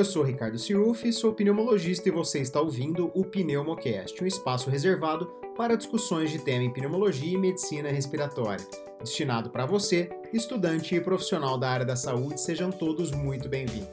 Eu sou Ricardo Cirufi, sou pneumologista e você está ouvindo o Pneumocast, um espaço reservado para discussões de tema em pneumologia e medicina respiratória. Destinado para você, estudante e profissional da área da saúde, sejam todos muito bem-vindos.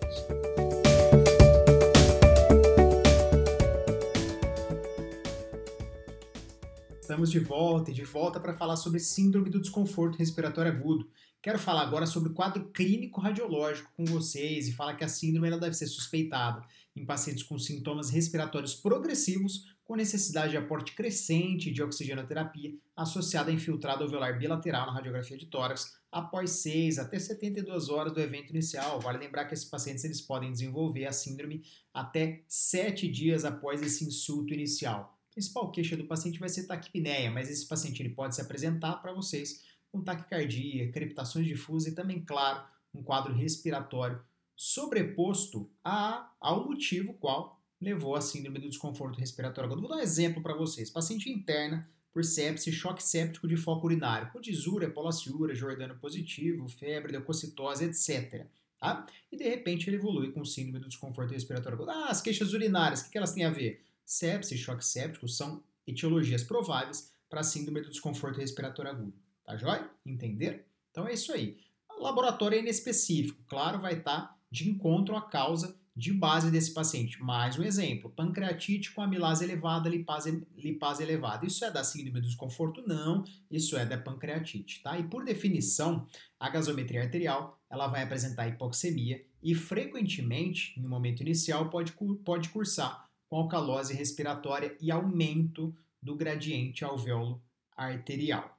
Estamos de volta e de volta para falar sobre síndrome do desconforto respiratório agudo. Quero falar agora sobre o quadro clínico radiológico com vocês e falar que a síndrome ela deve ser suspeitada em pacientes com sintomas respiratórios progressivos com necessidade de aporte crescente de oxigenoterapia associada a infiltrado alveolar bilateral na radiografia de tórax após 6 até 72 horas do evento inicial. Vale lembrar que esses pacientes eles podem desenvolver a síndrome até 7 dias após esse insulto inicial. A principal queixa do paciente vai ser taquipneia, mas esse paciente ele pode se apresentar para vocês com taquicardia, crepitações difusas e também, claro, um quadro respiratório sobreposto a, ao motivo qual levou à síndrome do desconforto respiratório agudo. Vou dar um exemplo para vocês. Paciente interna por sepse, choque séptico de foco urinário, com disúria, polaciúria, jordano positivo, febre, leucocitose, etc. Tá? E de repente ele evolui com síndrome do desconforto respiratório. Ah, as queixas urinárias, o que, que elas têm a ver? Sepse e choque séptico são etiologias prováveis para a síndrome do desconforto respiratório agudo. Tá joia? Entender? Então é isso aí. O laboratório é inespecífico, claro, vai estar tá de encontro à causa de base desse paciente. Mais um exemplo: pancreatite com amilase elevada, lipase, lipase elevada. Isso é da síndrome do desconforto? Não, isso é da pancreatite, tá? E por definição, a gasometria arterial ela vai apresentar hipoxemia e frequentemente, no momento inicial, pode, pode cursar com alcalose respiratória e aumento do gradiente alvéolo arterial.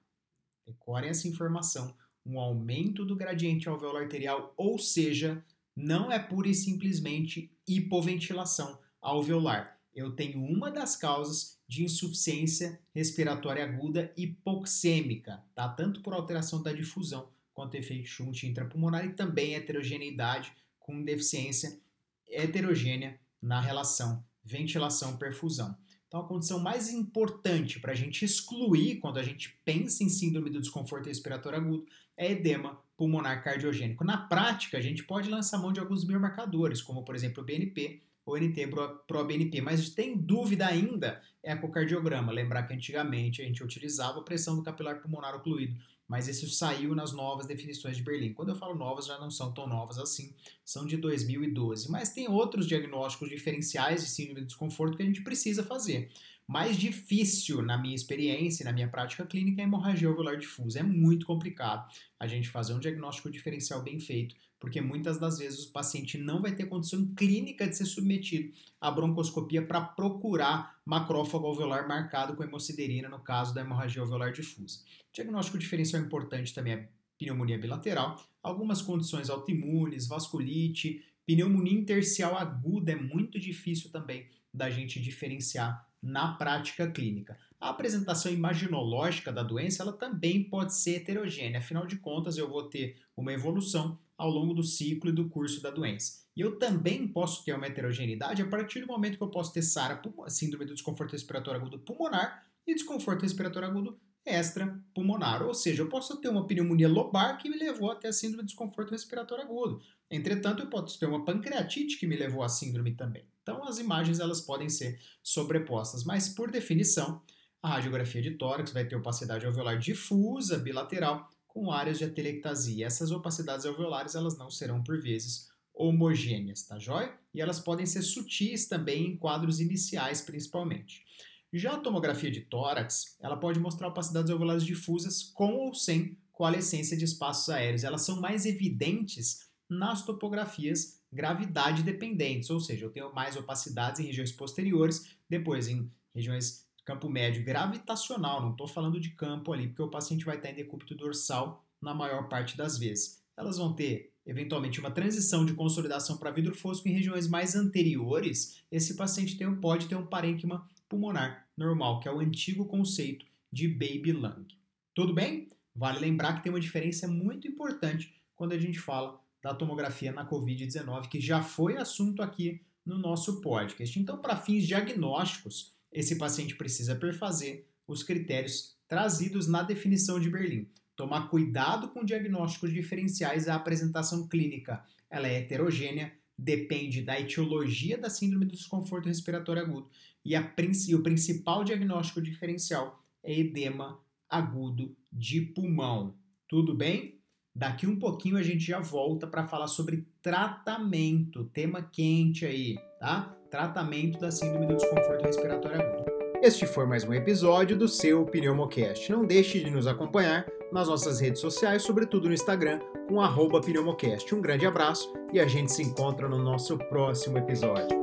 Decorem essa informação. Um aumento do gradiente alveolar arterial, ou seja, não é pura e simplesmente hipoventilação alveolar. Eu tenho uma das causas de insuficiência respiratória aguda hipoxêmica, tá? tanto por alteração da difusão quanto efeito shunt intrapulmonar e também heterogeneidade com deficiência heterogênea na relação ventilação-perfusão. Então, a condição mais importante para a gente excluir quando a gente pensa em síndrome do desconforto respiratório agudo é edema pulmonar cardiogênico. Na prática, a gente pode lançar mão de alguns biomarcadores, como por exemplo o BNP ou NT-proBNP, mas tem dúvida ainda é ecocardiograma. Lembrar que antigamente a gente utilizava a pressão do capilar pulmonar ocluído mas isso saiu nas novas definições de Berlim. Quando eu falo novas, já não são tão novas assim, são de 2012. Mas tem outros diagnósticos diferenciais de síndrome de desconforto que a gente precisa fazer. Mais difícil, na minha experiência e na minha prática clínica, é a hemorragia alveolar difusa. É muito complicado a gente fazer um diagnóstico diferencial bem feito, porque muitas das vezes o paciente não vai ter condição clínica de ser submetido à broncoscopia para procurar macrófago alveolar marcado com hemociderina, no caso da hemorragia alveolar difusa. Diagnóstico diferencial importante também é pneumonia bilateral, algumas condições autoimunes, vasculite, pneumonia intercial aguda é muito difícil também da gente diferenciar na prática clínica. A apresentação imaginológica da doença ela também pode ser heterogênea, afinal de contas eu vou ter uma evolução ao longo do ciclo e do curso da doença. E eu também posso ter uma heterogeneidade a partir do momento que eu posso ter SARA, síndrome do desconforto respiratório agudo pulmonar, e desconforto respiratório agudo extrapulmonar. Ou seja, eu posso ter uma pneumonia lobar que me levou até a síndrome de desconforto respiratório agudo. Entretanto, eu posso ter uma pancreatite que me levou à síndrome também. Então, as imagens elas podem ser sobrepostas, mas por definição, a radiografia de tórax vai ter opacidade alveolar difusa bilateral com áreas de atelectasia. Essas opacidades alveolares elas não serão por vezes homogêneas, tá joia? E elas podem ser sutis também em quadros iniciais, principalmente. Já a tomografia de tórax, ela pode mostrar opacidades alveolares difusas com ou sem coalescência de espaços aéreos. Elas são mais evidentes nas topografias gravidade dependentes, ou seja, eu tenho mais opacidades em regiões posteriores, depois em regiões campo médio gravitacional, não estou falando de campo ali, porque o paciente vai estar em decúbito dorsal na maior parte das vezes. Elas vão ter eventualmente uma transição de consolidação para vidro fosco em regiões mais anteriores. Esse paciente tem, pode ter um parênquima pulmonar normal, que é o antigo conceito de baby lung. Tudo bem? Vale lembrar que tem uma diferença muito importante quando a gente fala da tomografia na COVID-19, que já foi assunto aqui no nosso podcast. Então, para fins diagnósticos, esse paciente precisa perfazer os critérios trazidos na definição de Berlim. Tomar cuidado com diagnósticos diferenciais, a apresentação clínica ela é heterogênea, depende da etiologia da síndrome do desconforto respiratório agudo e, a, e o principal diagnóstico diferencial é edema agudo de pulmão. Tudo bem? Daqui um pouquinho a gente já volta para falar sobre tratamento, tema quente aí, tá? Tratamento da síndrome do desconforto respiratório agudo. Este foi mais um episódio do seu Pneumocast. Não deixe de nos acompanhar nas nossas redes sociais, sobretudo no Instagram, com Pneumocast. Um grande abraço e a gente se encontra no nosso próximo episódio.